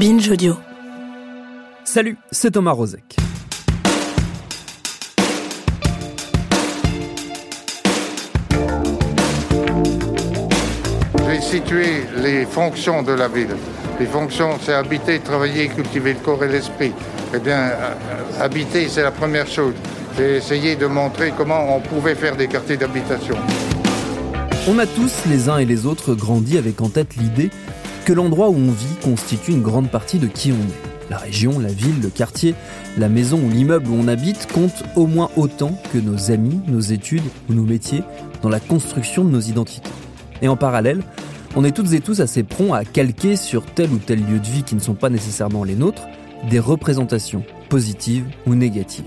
Binge Audio. Salut, c'est Thomas Rozek. J'ai situé les fonctions de la ville. Les fonctions, c'est habiter, travailler, cultiver le corps et l'esprit. Eh bien, euh, habiter, c'est la première chose. J'ai essayé de montrer comment on pouvait faire des quartiers d'habitation. On a tous, les uns et les autres, grandi avec en tête l'idée que l'endroit où on vit constitue une grande partie de qui on est. La région, la ville, le quartier, la maison ou l'immeuble où on habite comptent au moins autant que nos amis, nos études ou nos métiers dans la construction de nos identités. Et en parallèle, on est toutes et tous assez prompts à calquer sur tel ou tel lieu de vie qui ne sont pas nécessairement les nôtres des représentations positives ou négatives.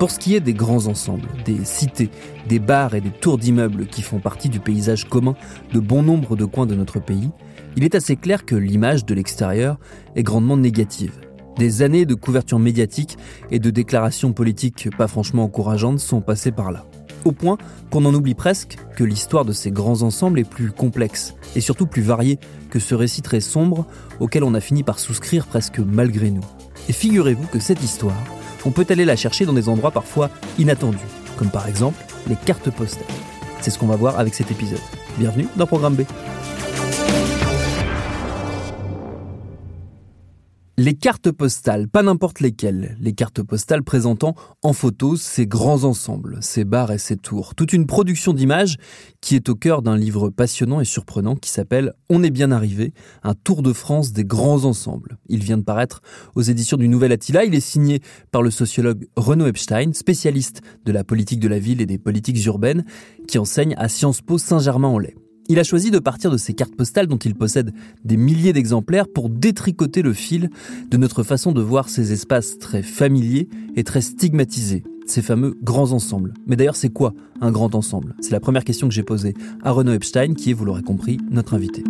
Pour ce qui est des grands ensembles, des cités, des bars et des tours d'immeubles qui font partie du paysage commun de bon nombre de coins de notre pays, il est assez clair que l'image de l'extérieur est grandement négative. Des années de couverture médiatique et de déclarations politiques pas franchement encourageantes sont passées par là. Au point qu'on en oublie presque que l'histoire de ces grands ensembles est plus complexe et surtout plus variée que ce récit très sombre auquel on a fini par souscrire presque malgré nous. Et figurez-vous que cette histoire, on peut aller la chercher dans des endroits parfois inattendus, comme par exemple les cartes postales. C'est ce qu'on va voir avec cet épisode. Bienvenue dans Programme B. Les cartes postales, pas n'importe lesquelles, les cartes postales présentant en photo ces grands ensembles, ces bars et ces tours, toute une production d'images qui est au cœur d'un livre passionnant et surprenant qui s'appelle On est bien arrivé, un tour de France des grands ensembles. Il vient de paraître aux éditions du Nouvel Attila, il est signé par le sociologue Renaud Epstein, spécialiste de la politique de la ville et des politiques urbaines, qui enseigne à Sciences Po Saint-Germain-en-Laye. Il a choisi de partir de ces cartes postales dont il possède des milliers d'exemplaires pour détricoter le fil de notre façon de voir ces espaces très familiers et très stigmatisés, ces fameux grands ensembles. Mais d'ailleurs, c'est quoi un grand ensemble? C'est la première question que j'ai posée à Renaud Epstein, qui est, vous l'aurez compris, notre invité.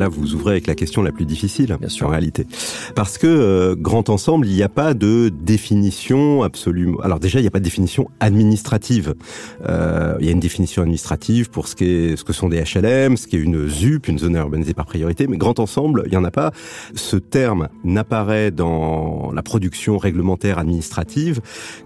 Là, vous ouvrez avec la question la plus difficile, Bien sûr. en réalité. Parce que euh, grand ensemble, il n'y a pas de définition absolument. Alors déjà, il n'y a pas de définition administrative. Euh, il y a une définition administrative pour ce, qu'est, ce que sont des HLM, ce qui est une ZUP, une zone urbanisée par priorité, mais grand ensemble, il n'y en a pas. Ce terme n'apparaît dans la production réglementaire administrative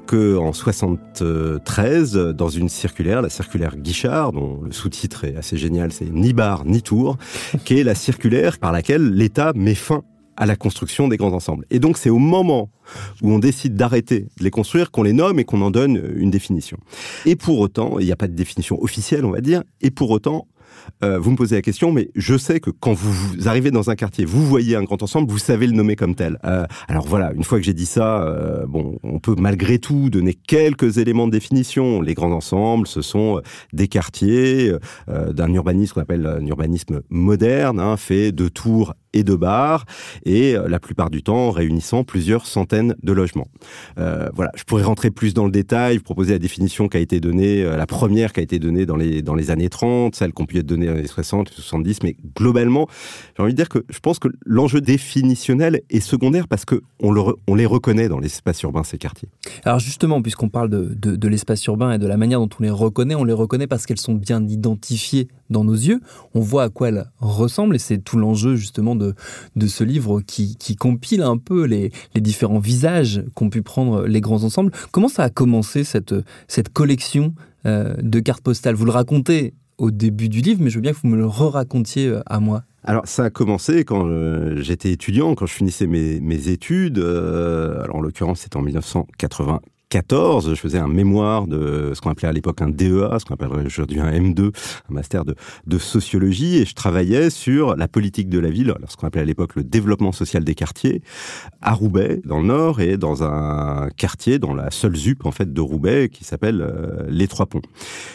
que en 73 dans une circulaire, la circulaire Guichard, dont le sous-titre est assez génial, c'est ni bar ni tour, qui est la circulaire par laquelle l'État met fin à la construction des grands ensembles. Et donc c'est au moment où on décide d'arrêter de les construire qu'on les nomme et qu'on en donne une définition. Et pour autant, il n'y a pas de définition officielle, on va dire, et pour autant, euh, vous me posez la question, mais je sais que quand vous, arrivez dans un quartier, vous voyez un grand ensemble, vous savez le nommer comme tel. Euh, alors voilà, une fois que j'ai dit ça, euh, bon, on peut malgré tout donner quelques éléments de définition. Les grands ensembles, ce sont des quartiers euh, d'un urbanisme qu'on appelle un urbanisme moderne, hein, fait de tours et de bars, et euh, la plupart du temps réunissant plusieurs centaines de logements. Euh, voilà, je pourrais rentrer plus dans le détail, vous proposer la définition qui a été donnée, euh, la première qui a été donnée dans les, dans les années 30, celle qu'on être donnée dans les années 60, 70, mais globalement, j'ai envie de dire que je pense que l'enjeu définitionnel est secondaire parce que on, les reconnaît dans l'espace urbain, ces quartiers. Alors justement, puisqu'on parle de l'espace urbain et de la manière dont on les reconnaît, on les reconnaît parce qu'elles sont bien identifiées dans nos yeux. On voit à quoi elles ressemblent et c'est tout l'enjeu justement de, de ce livre qui, qui compile un peu les, les différents visages qu'ont pu prendre les grands ensembles. Comment ça a commencé cette, cette collection euh, de cartes postales? Vous le racontez au début du livre, mais je veux bien que vous me le re-racontiez euh, à moi. Alors, ça a commencé quand euh, j'étais étudiant, quand je finissais mes, mes études. alors, en l'occurrence, c'était en 1984. 94, je faisais un mémoire de ce qu'on appelait à l'époque un DEA, ce qu'on appelle aujourd'hui un M2, un master de, sociologie, et je travaillais sur la politique de la ville, ce qu'on appelait à l'époque le développement social des quartiers, à Roubaix, dans le nord, et dans un quartier, dans la seule ZUP en fait de Roubaix, qui s'appelle euh, les Trois Ponts.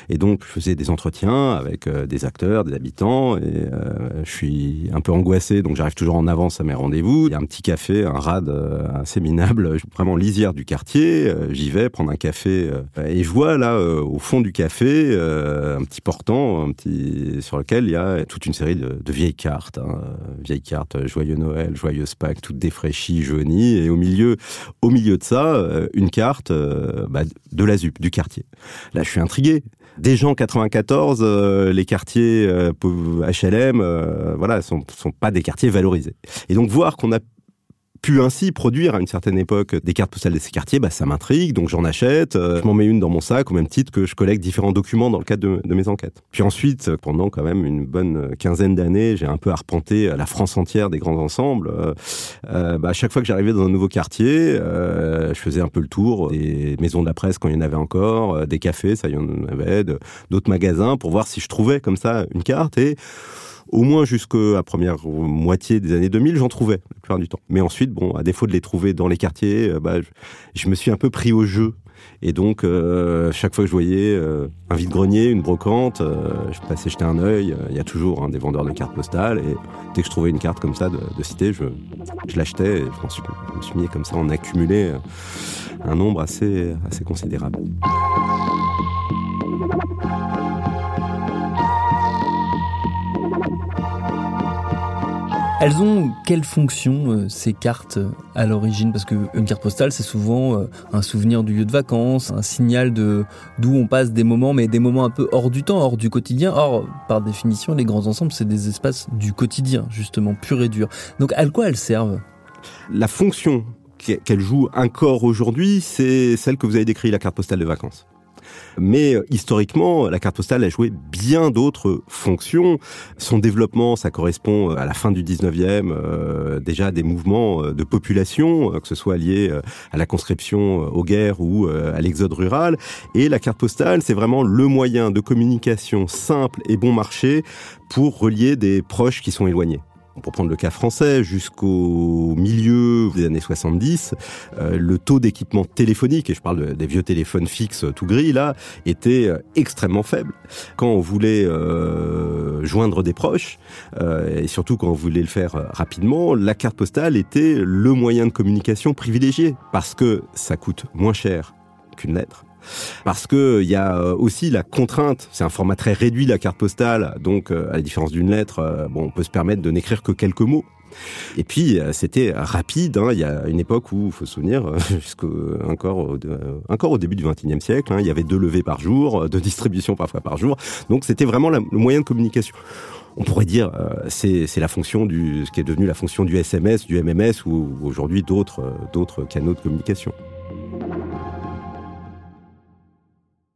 Et donc, je faisais des entretiens avec euh, des acteurs, des habitants, et euh, je suis un peu angoissé, donc j'arrive toujours en avance à mes rendez-vous. Il y a un petit café, un rad assez minable, vraiment lisière du quartier. Vais prendre un café, et je vois là, au fond du café, un petit portant, un petit sur lequel il y a toute une série de, vieilles cartes, hein, vieilles cartes, joyeux Noël, joyeux Pâques, toutes défraîchies, jaunies, et au milieu, au milieu de ça, une carte bah, de la ZUP, du quartier. Là, je suis intrigué. Déjà en 94, les quartiers HLM, euh, voilà, sont, sont pas des quartiers valorisés. Et donc voir qu'on a pu ainsi produire à une certaine époque des cartes postales de ces quartiers, bah, ça m'intrigue, donc j'en achète, euh, je m'en mets une dans mon sac, au même titre que je collecte différents documents dans le cadre de, mes enquêtes. Puis ensuite, pendant quand même une bonne quinzaine d'années, j'ai un peu arpenté la France entière des grands ensembles. Euh, euh, bah, à chaque fois que j'arrivais dans un nouveau quartier, je faisais un peu le tour des maisons de la presse quand il y en avait encore, des cafés, ça y en avait, d'autres magasins, pour voir si je trouvais comme ça une carte et au moins jusqu'à première moitié des années 2000, j'en trouvais la plupart du temps. Mais ensuite, bon, à défaut de les trouver dans les quartiers, euh, bah, je, me suis un peu pris au jeu. Et donc, euh, chaque fois que je voyais euh, un vide-grenier, une brocante, je passais jeter un œil. Il y a toujours hein, des vendeurs de cartes postales. Et dès que je trouvais une carte comme ça de, cité, je, je l'achetais. Et je, je me suis mis comme ça en accumuler un nombre assez, assez considérable. Elles ont quelle fonction euh, ces cartes euh, à l'origine? Parce qu'une carte postale, c'est souvent euh, un souvenir du lieu de vacances, un signal de d'où on passe des moments, mais des moments un peu hors du temps, hors du quotidien. Or, par définition, les grands ensembles, c'est des espaces du quotidien, justement, pur et dur. Donc, à quoi elles servent? La fonction qu'elle joue encore aujourd'hui, c'est celle que vous avez décrite, la carte postale de vacances. Mais euh, historiquement, la carte postale a joué bien d'autres fonctions. Son développement, ça correspond euh, à la fin du 19e, euh, déjà des mouvements de population, que ce soit lié à la conscription aux guerres ou à l'exode rural. Et la carte postale, c'est vraiment le moyen de communication simple et bon marché pour relier des proches qui sont éloignés pour prendre le cas français, jusqu'au milieu des années 70, euh, le taux d'équipement téléphonique, et je parle des vieux téléphones fixes tout gris là, était euh, extrêmement faible. Quand on voulait euh, joindre des proches, et surtout quand on voulait le faire rapidement, la carte postale était le moyen de communication privilégié, parce que ça coûte moins cher qu'une lettre parce que il y a euh, aussi la contrainte. C'est un format très réduit la carte postale, donc euh, à la différence d'une lettre, euh, bon, on peut se permettre de n'écrire que quelques mots. Et puis c'était rapide. Hein. Il y a une époque où, faut se souvenir, encore au, encore au début du XXIe siècle, hein, il y avait deux levées par jour, deux distributions parfois par jour. Donc c'était vraiment le moyen de communication. On pourrait dire c'est c'est la fonction du ce qui est devenu la fonction du SMS, du MMS ou aujourd'hui d'autres d'autres canaux de communication.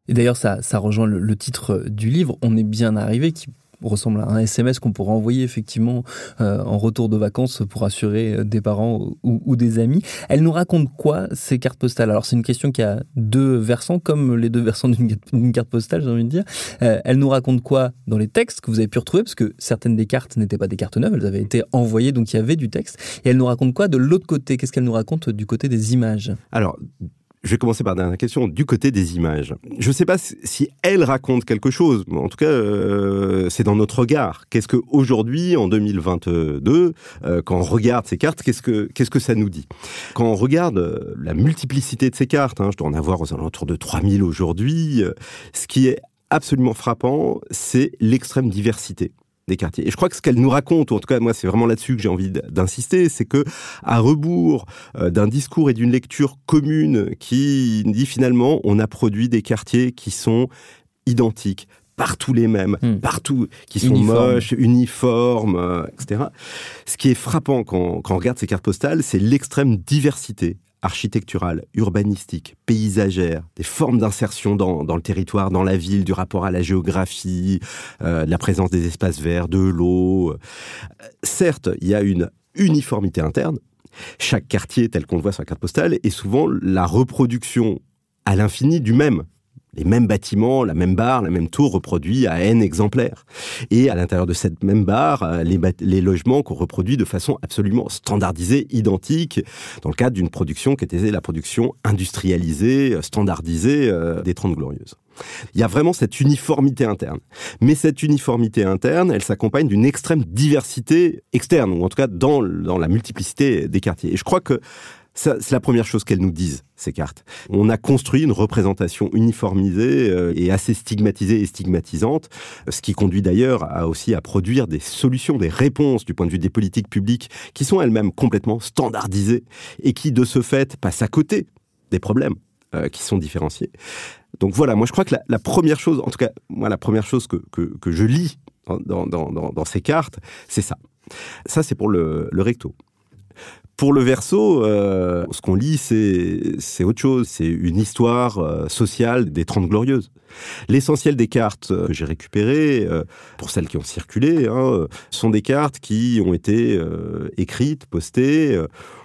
Et d'ailleurs, ça, rejoint le, titre du livre, On est bien arrivé, qui ressemble à un SMS qu'on pourrait envoyer effectivement euh, en retour de vacances pour assurer euh, des parents ou, des amis. Elle nous raconte quoi ces cartes postales? Alors c'est une question qui a deux versants, comme les deux versants d'une carte postale, j'ai envie de dire. Euh, elle nous raconte quoi dans les textes que vous avez pu retrouver, parce que certaines des cartes n'étaient pas des cartes neuves, elles avaient été envoyées, donc il y avait du texte. Et elle nous raconte quoi de l'autre côté? Qu'est-ce qu'elle nous raconte du côté des images? Alors je vais commencer par la dernière question, du côté des images. Je ne sais pas si elle raconte quelque chose, mais en tout cas, euh, c'est dans notre regard. Qu'est-ce que aujourd'hui, en 2022, euh, quand on regarde ces cartes, qu'est-ce que qu'est-ce que ça nous dit? Quand on regarde euh, la multiplicité de ces cartes, hein, je dois en avoir aux alentours de 3000 aujourd'hui, ce qui est absolument frappant, c'est l'extrême diversité des quartiers. Et je crois que ce qu'elle nous raconte, ou en tout cas moi c'est vraiment là-dessus que j'ai envie d'insister, c'est que à rebours euh, d'un discours et d'une lecture commune qui dit finalement on a produit des quartiers qui sont identiques, partout les mêmes, hmm. partout, qui sont moches, uniformes, euh, etc. Ce qui est frappant quand, quand on regarde ces cartes postales, c'est l'extrême diversité architecturale, urbanistique, paysagère, des formes d'insertion dans, le territoire, dans la ville, du rapport à la géographie, euh, de la présence des espaces verts, de l'eau. Euh, certes, il y a une uniformité interne. Chaque quartier, tel qu'on le voit sur la carte postale, est souvent la reproduction à l'infini du même les mêmes bâtiments, la même barre, la même tour reproduit à N exemplaires. Et à l'intérieur de cette même barre, euh, les, logements qu'on reproduit de façon absolument standardisée, identique, dans le cadre d'une production qui était la production industrialisée, standardisée euh, des Trente Glorieuses. Il y a vraiment cette uniformité interne. Mais cette uniformité interne, elle s'accompagne d'une extrême diversité externe, ou en tout cas dans, dans la multiplicité des quartiers. Et je crois que c'est la première chose qu'elles nous disent, ces cartes. On a construit une représentation uniformisée euh, et assez stigmatisée et stigmatisante, ce qui conduit d'ailleurs à aussi à produire des solutions, des réponses du point de vue des politiques publiques qui sont elles-mêmes complètement standardisées et qui, de ce fait, passent à côté des problèmes euh, qui sont différenciés. Donc voilà, moi je crois que la, première chose, en tout cas, moi la première chose que, que, je lis dans, dans, dans, ces cartes, c'est ça. Ça, c'est pour le, le recto. Pour le verso, euh, ce qu'on lit, c'est autre chose. C'est une histoire euh, sociale des Trente Glorieuses. L'essentiel des cartes euh, que j'ai récupérées, pour celles qui ont circulé, hein, sont des cartes qui ont été écrites, postées,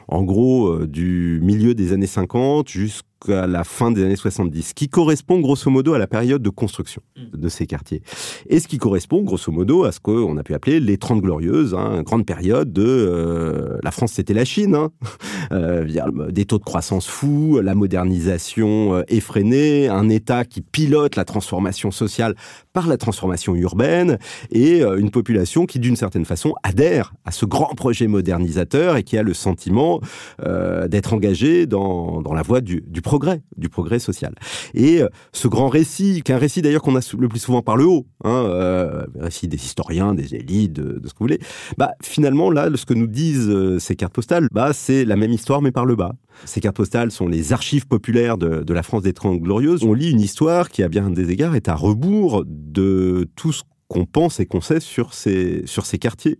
en gros, du milieu des années 50 jusqu'à à la fin des années 70, qui correspond grosso modo à la période de construction mm. de ces quartiers. Et ce qui correspond grosso modo à ce qu'on a pu appeler les Trente Glorieuses, hein, grande période de... Euh, la France, c'était la Chine, hein, euh, des taux de croissance fous, la modernisation euh, effrénée, un État qui pilote la transformation sociale par la transformation urbaine, et une population qui, d'une certaine façon, adhère à ce grand projet modernisateur et qui a le sentiment d'être engagé dans, dans la voie du, du progrès, du progrès social. Et euh, ce grand récit, qui est un récit d'ailleurs qu'on a le plus souvent par le haut, hein, euh, récit des historiens, des élites, de, ce que vous voulez, bah finalement là, ce que nous disent euh, ces cartes postales, bah c'est la même histoire mais par le bas. Ces cartes postales sont les archives populaires de, de la France des Trente Glorieuses. On lit une histoire qui, à bien des égards, est à rebours de tout ce qu'on pense et qu'on sait sur ces, sur ces quartiers,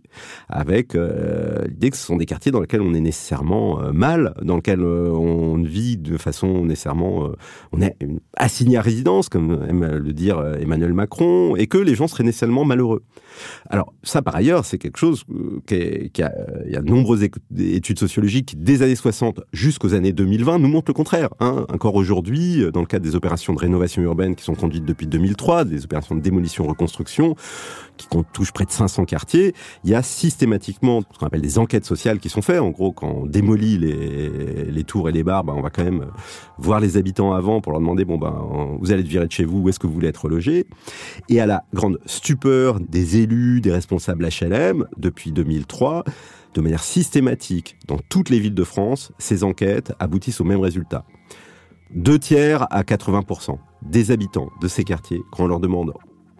avec euh, l'idée que ce sont des quartiers dans lesquels on est nécessairement euh, mal, dans lesquels euh, on vit de façon nécessairement... on est assigné à résidence, comme aime le dire Emmanuel Macron, et que les gens seraient nécessairement malheureux. Alors ça, par ailleurs, c'est quelque chose qui, qui a, il y a de nombreuses études sociologiques des années 60 jusqu'aux années 2020, nous montrent le contraire. Hein. Encore aujourd'hui, dans le cadre des opérations de rénovation urbaine qui sont conduites depuis 2003, des opérations de démolition-reconstruction, qui touche près de 500 quartiers, il y a systématiquement ce qu'on appelle des enquêtes sociales qui sont faites. En gros, quand on démolit les, tours et les bars, ben, on va quand même voir les habitants avant pour leur demander, bon, ben, vous allez être viré de chez vous, où est-ce que vous voulez être logé? Et à la grande stupeur des élus, des responsables HLM, depuis 2003, de manière systématique, dans toutes les villes de France, ces enquêtes aboutissent au même résultat. Deux tiers à 80% des habitants de ces quartiers, quand on leur demande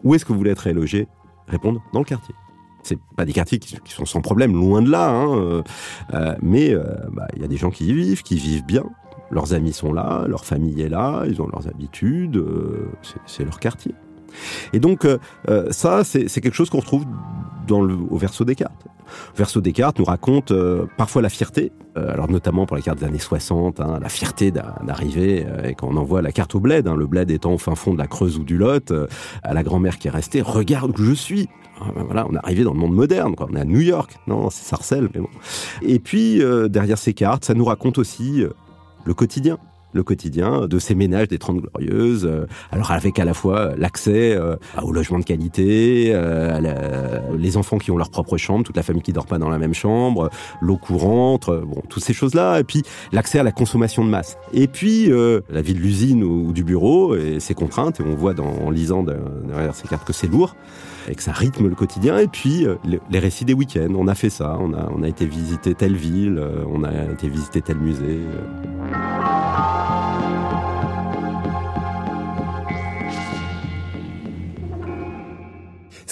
où est-ce que vous voulez être logé Répondre dans le quartier. C'est pas des quartiers qui, sont sans problème, loin de là, hein, euh, euh, mais euh, bah, il y a des gens qui y vivent, qui vivent bien. Leurs amis sont là, leur famille est là, ils ont leurs habitudes, c'est leur quartier. Et donc ça, c'est quelque chose qu'on retrouve dans le, au verso des cartes. Verso Descartes nous raconte euh, parfois la fierté, euh, alors notamment pour les cartes des années 60, hein, la fierté d'arriver, euh, et quand on envoie la carte au bled, hein, le bled étant au fin fond de la Creuse ou du Lot, à la grand-mère qui est restée, regarde où je suis. Voilà, on est arrivé dans le monde moderne, on est à New York, non, c'est Sarcelles, mais bon. Et puis, derrière ces cartes, ça nous raconte aussi le quotidien le quotidien de ces ménages des Trente Glorieuses, euh, alors avec à la fois l'accès euh, au logement de qualité, euh, les enfants qui ont leur propre chambre, toute la famille qui dort pas dans la même chambre, l'eau courante, bon, toutes ces choses-là, et puis l'accès à la consommation de masse. Et puis la vie de l'usine ou, du bureau et ses contraintes, et on voit dans, en lisant derrière ces cartes que c'est lourd et que ça rythme le quotidien. Et puis les récits des week-ends, on a fait ça, on a, on a été visiter telle ville, on a été visiter tel musée.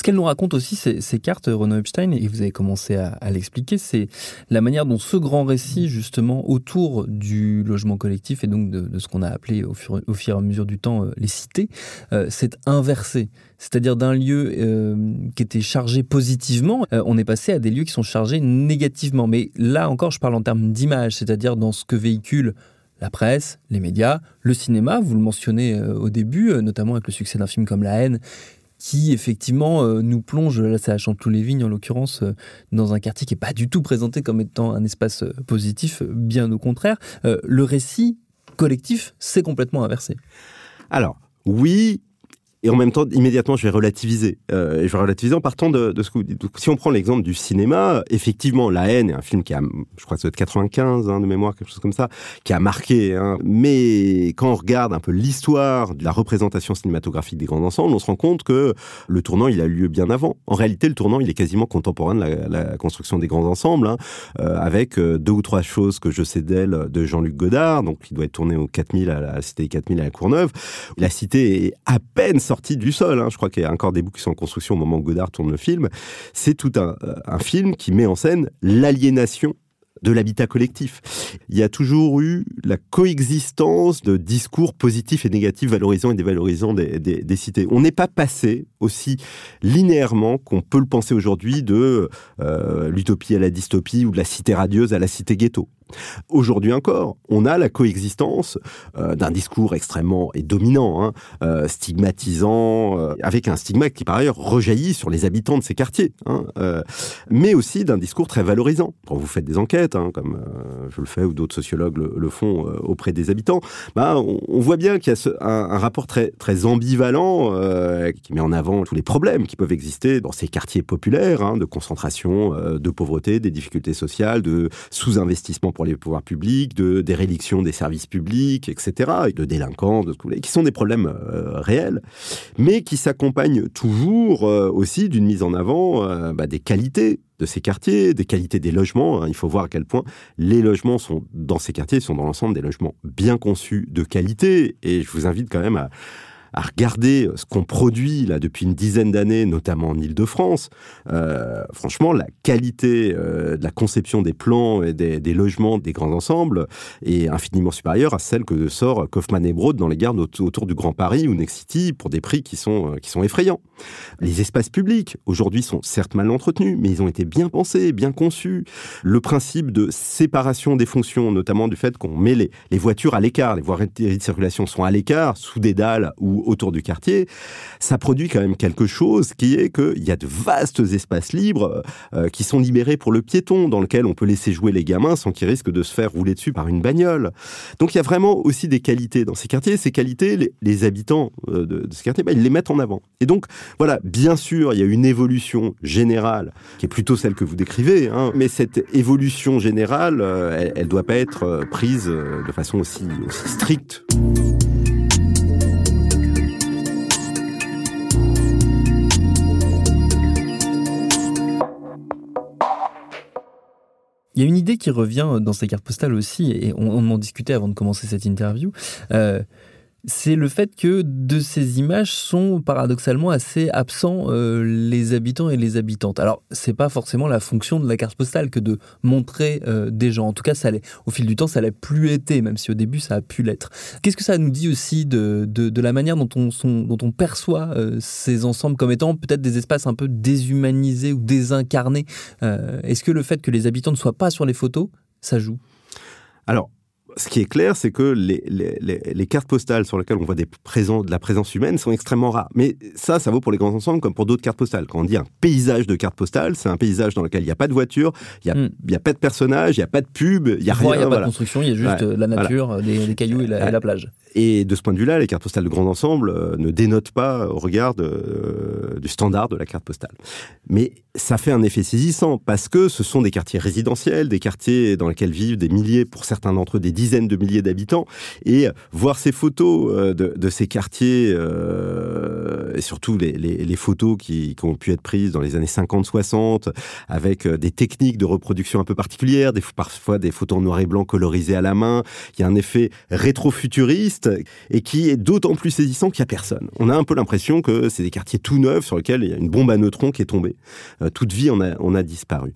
Qu'elle nous raconte aussi, ces, cartes, Renaud Epstein, et vous avez commencé à, l'expliquer, c'est la manière dont ce grand récit, justement, autour du logement collectif et donc de, ce qu'on a appelé au fur, et à mesure du temps euh, les cités, euh, s'est inversé. C'est-à-dire d'un lieu euh, qui était chargé positivement, on est passé à des lieux qui sont chargés négativement. Mais là encore, je parle en termes d'image, c'est-à-dire dans ce que véhicule la presse, les médias, le cinéma, vous le mentionnez au début, notamment avec le succès d'un film comme La haine, qui effectivement euh, nous plonge, là c'est à Chanteloup-les-Vignes en l'occurrence, euh, dans un quartier qui n'est pas du tout présenté comme étant un espace euh, positif, bien au contraire. le récit collectif s'est complètement inversé. Alors, oui, et en même temps, immédiatement, je vais relativiser. Euh, et je vais relativiser en partant de, de ce que vous dites. si on prend l'exemple du cinéma, effectivement, La haine est un film qui a, je crois que c'est 95 hein, de mémoire, quelque chose comme ça, qui a marqué. Hein. Mais quand on regarde un peu l'histoire de la représentation cinématographique des grands ensembles, on se rend compte que le tournant, il a eu lieu bien avant. En réalité, le tournant, il est quasiment contemporain de la, la construction des grands ensembles, hein, euh, avec euh, deux ou trois choses que je sais d'elle de Jean-Luc Godard, donc il doit être tourné au 4000 à la Cité 4000 à la Courneuve. La cité est à peine sortie du sol. Hein. Je crois qu'il y a encore des bouts qui sont en construction au moment où Godard tourne le film. C'est tout un, euh, un film qui met en scène l'aliénation de l'habitat collectif. Il y a toujours eu la coexistence de discours positifs et négatifs, valorisants et dévalorisants des cités. On n'est pas passé aussi linéairement qu'on peut le penser aujourd'hui de euh, l'utopie à la dystopie ou de la cité radieuse à la cité ghetto. Aujourd'hui encore, on a la coexistence euh, d'un discours extrêmement et dominant, hein, euh, stigmatisant, euh, avec un stigmate qui par ailleurs rejaillit sur les habitants de ces quartiers, hein, mais aussi d'un discours très valorisant. Quand vous faites des enquêtes, hein, comme je le fais ou d'autres sociologues le, font auprès des habitants, bah, on, voit bien qu'il y a un, rapport très, très ambivalent qui met en avant tous les problèmes qui peuvent exister dans ces quartiers populaires, de concentration, de pauvreté, des difficultés sociales, de sous-investissement pour les pouvoirs publics, de déréliction des services publics, etc., de délinquance, de, qui sont des problèmes euh, réels, mais qui s'accompagnent toujours euh, aussi d'une mise en avant euh, bah, des qualités de ces quartiers, des qualités des logements. Hein. Il faut voir à quel point les logements sont dans ces quartiers sont dans l'ensemble des logements bien conçus de qualité. Et je vous invite quand même à, à regarder ce qu'on produit là depuis une dizaine d'années, notamment en Ile-de-France, euh, franchement, la qualité euh, de la conception des plans et des, logements des grands ensembles est infiniment supérieure à celle que sort Kaufmann et Broad dans les gares autour du Grand Paris ou Next City pour des prix qui sont, euh, qui sont effrayants. Les espaces publics, aujourd'hui, sont certes mal entretenus, mais ils ont été bien pensés, bien conçus. Le principe de séparation des fonctions, notamment du fait qu'on met les, les voitures à l'écart, les voies de circulation sont à l'écart, sous des dalles ou autour du quartier, ça produit quand même quelque chose qui est qu'il y a de vastes espaces libres euh, qui sont libérés pour le piéton, dans lequel on peut laisser jouer les gamins sans qu'ils risquent de se faire rouler dessus par une bagnole. Donc il y a vraiment aussi des qualités dans ces quartiers. Ces qualités, les, habitants euh, de, de, ces quartiers, bah, ils les mettent en avant. Et donc voilà, bien sûr, il y a une évolution générale qui est plutôt celle que vous décrivez, hein, mais cette évolution générale, euh, elle ne doit pas être euh, prise euh, de façon aussi stricte. Il y a une idée qui revient dans ces cartes postales aussi, et on, en discutait avant de commencer cette interview. Euh, c'est le fait que de ces images sont paradoxalement assez absents euh, les habitants et les habitantes. Alors, c'est pas forcément la fonction de la carte postale que de montrer euh, des gens. En tout cas, ça l'est. Au fil du temps, ça l'a plus été, même si au début, ça a pu l'être. Qu'est-ce que ça nous dit aussi de, de, de la manière dont on, son, dont on perçoit euh, ces ensembles comme étant peut-être des espaces un peu déshumanisés ou désincarnés euh, Est-ce que le fait que les habitants ne soient pas sur les photos, ça joue? Alors, ce qui est clair, c'est que les, les, les, les, cartes postales sur lesquelles on voit des présents, de la présence humaine sont extrêmement rares. Mais ça, ça vaut pour les grands ensembles comme pour d'autres cartes postales. Quand on dit un paysage de cartes postales, c'est un paysage dans lequel il n'y a pas de voiture, il n'y a, mm. a, pas de personnage, il n'y a pas de pub, il n'y a rien. Il n'y a pas voilà. de construction, il y a juste ouais. la nature, voilà. des, des, cailloux et la, et la, plage. Et de ce point de vue-là, les cartes postales de grand ensemble euh, ne dénotent pas au regard euh, du standard de la carte postale. Mais ça fait un effet saisissant parce que ce sont des quartiers résidentiels, des quartiers dans lesquels vivent des milliers, pour certains d'entre eux, des dizaines de milliers d'habitants. Et voir ces photos euh, de, ces quartiers, et surtout les, photos qui, ont pu être prises dans les années 50-60, avec des techniques de reproduction un peu particulières, parfois des photos en noir et blanc colorisées à la main, il y a un effet rétro-futuriste et qui est d'autant plus saisissant qu'il n'y a personne. On a un peu l'impression que c'est des quartiers tout neufs sur lesquels il y a une bombe à neutrons qui est tombée. Euh, toute vie on a disparu.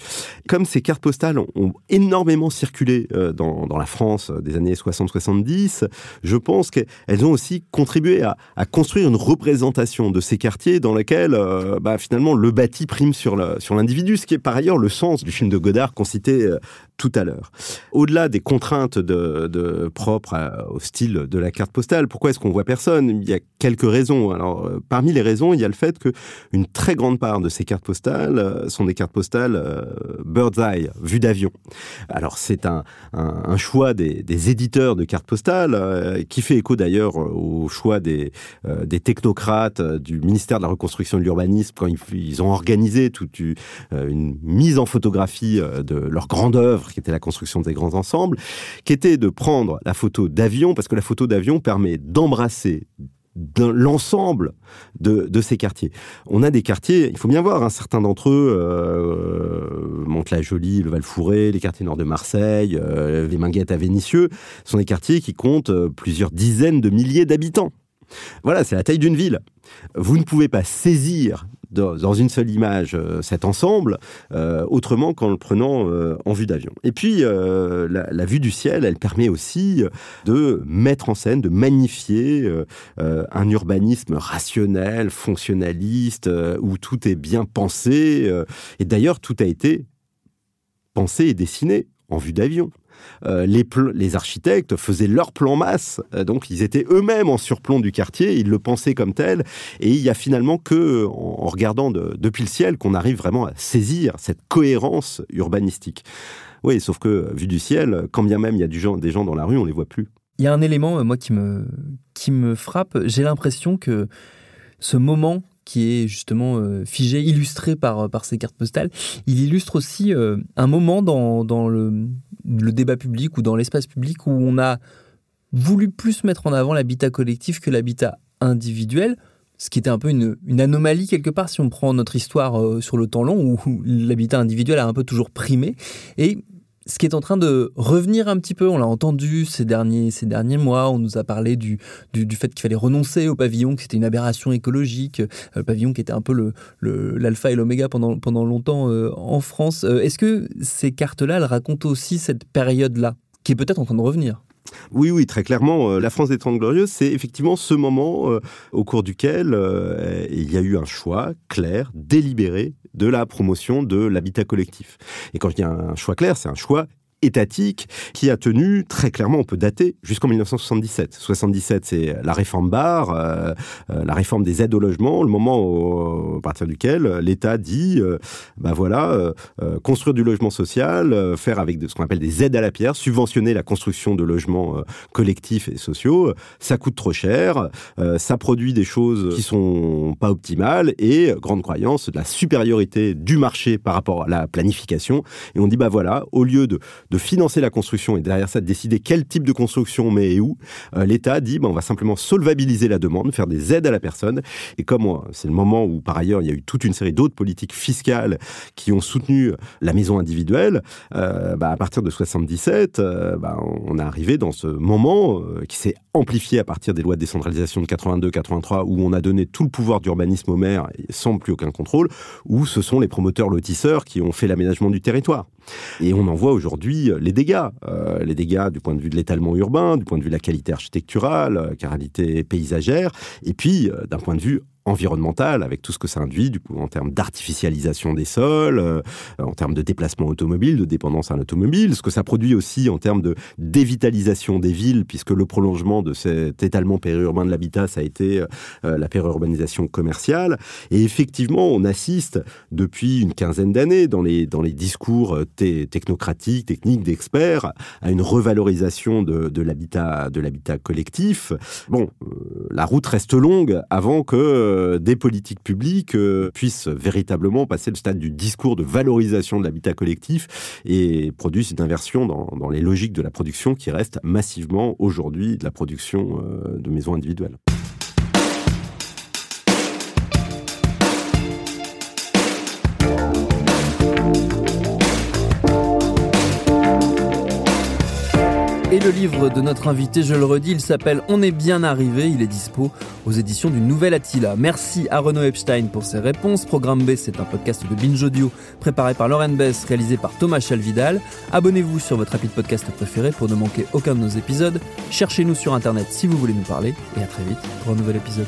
Comme ces cartes postales ont énormément circulé euh, dans, la France des années 60-70, je pense qu'elles ont aussi contribué à, construire une représentation de ces quartiers dans lesquels bah, finalement le bâti prime sur l'individu, ce qui est par ailleurs le sens du film de Godard qu'on citait tout à l'heure. Au-delà des contraintes propres au style de la carte postale, pourquoi est-ce qu'on voit personne? Il y a quelques raisons. Alors, euh, parmi les raisons, il y a le fait que une très grande part de ces cartes postales euh, sont des cartes postales euh, bird's eye, vue d'avion. Alors, c'est un, choix des, éditeurs de cartes postales qui fait écho d'ailleurs au choix des, technocrates du ministère de la Reconstruction de l'Urbanisme quand ils, ont organisé toute une mise en photographie de leur grande œuvre qui était la construction des grands ensembles, qui était de prendre la photo d'avion, parce que la photo d'avion permet d'embrasser l'ensemble de, ces quartiers. On a des quartiers, il faut bien voir, un certain d'entre eux, euh, Mantes-la-Jolie, le Val-Fouré, les quartiers nord de Marseille, euh, les Minguettes à Vénissieux, sont des quartiers qui comptent euh, plusieurs dizaines de milliers d'habitants. Voilà, c'est la taille d'une ville. Vous ne pouvez pas saisir dans une seule image euh, cet ensemble, euh, autrement qu'en le prenant euh, en vue d'avion. Et puis, la, vue du ciel, elle permet aussi de mettre en scène, de magnifier un urbanisme rationnel, fonctionnaliste, où tout est bien pensé. et d'ailleurs, tout a été pensé et dessiné en vue d'avion. Euh, les, les, architectes faisaient leur plan masse, euh, donc ils étaient eux-mêmes en surplomb du quartier, ils le pensaient comme tel, et il y a finalement que, en, regardant depuis le ciel, qu'on arrive vraiment à saisir cette cohérence urbanistique. Oui, sauf que, vu du ciel, quand bien même il y a du des gens dans la rue, on les voit plus. Il y a un élément, euh, moi, qui me, qui me frappe. J'ai l'impression que ce moment qui est justement euh, figé, illustré par, euh, par ces cartes postales. Il illustre aussi euh, un moment dans, dans le, le, débat public ou dans l'espace public où on a voulu plus mettre en avant l'habitat collectif que l'habitat individuel, ce qui était un peu une, une, anomalie quelque part si on prend notre histoire sur le temps long où l'habitat individuel a un peu toujours primé. Et ce qui est en train de revenir un petit peu, on l'a entendu ces derniers, ces derniers mois, on nous a parlé du, du, fait qu'il fallait renoncer au pavillon, que c'était une aberration écologique, euh, le pavillon qui était un peu l'alpha le, et l'oméga pendant, pendant longtemps euh, en France. Euh, est-ce que ces cartes-là, elles racontent aussi cette période-là, qui est peut-être en train de revenir? Oui, oui, très clairement, la France des Trente Glorieuses, c'est effectivement ce moment au cours duquel il y a eu un choix clair, délibéré de la promotion de l'habitat collectif. Et quand je dis un choix clair, c'est un choix étatique qui a tenu très clairement, on peut dater jusqu'en 1977. 77, c'est la réforme Barre, euh, euh, la réforme des aides au logement, le moment au, à partir duquel l'État dit, euh, bah voilà, construire du logement social, faire avec ce qu'on appelle des aides à la pierre, subventionner la construction de logements collectifs et sociaux, ça coûte trop cher, ça produit des choses qui sont pas optimales et grande croyance de la supériorité du marché par rapport à la planification. Et on dit bah voilà, au lieu de de financer la construction et derrière ça de décider quel type de construction on met et où, euh, l'État dit ben, on va simplement solvabiliser la demande, faire des aides à la personne. Et comme euh, c'est le moment où par ailleurs il y a eu toute une série d'autres politiques fiscales qui ont soutenu la maison individuelle, euh, bah, à partir de 77, bah, on est arrivé dans ce moment qui s'est amplifié à partir des lois de décentralisation de 82-83 où on a donné tout le pouvoir d'urbanisme au maire sans plus aucun contrôle, où ce sont les promoteurs lotisseurs qui ont fait l'aménagement du territoire. Et on en voit aujourd'hui les dégâts. Euh, les dégâts du point de vue de l'étalement urbain, du point de vue de la qualité architecturale, euh, qualité paysagère, et puis euh, d'un point de vue environnementale, avec tout ce que ça induit, du coup, en termes d'artificialisation des sols, euh, en termes de déplacement automobile, de dépendance à l'automobile, ce que ça produit aussi en termes de dévitalisation des villes, puisque le prolongement de cet étalement périurbain de l'habitat, ça a été euh, la périurbanisation commerciale. Et effectivement, on assiste depuis une quinzaine d'années dans les, dans les discours euh, technocratiques, techniques d'experts, à une revalorisation de, de l'habitat collectif. Bon, la route reste longue avant que euh, des politiques publiques euh, puissent véritablement passer le stade du discours de valorisation de l'habitat collectif et produisent une inversion dans, dans, les logiques de la production qui reste massivement aujourd'hui de la production euh, de maisons individuelles. Le livre de notre invité, je le redis, il s'appelle On est bien arrivé. Il est dispo aux éditions du Nouvel Attila. Merci à Renaud Epstein pour ses réponses. Programme B, c'est un podcast de Binge Audio préparé par Lauren Bess, réalisé par Thomas Chalvidal. Abonnez-vous sur votre rapide podcast préféré pour ne manquer aucun de nos épisodes. Cherchez-nous sur Internet si vous voulez nous parler. Et à très vite pour un nouvel épisode.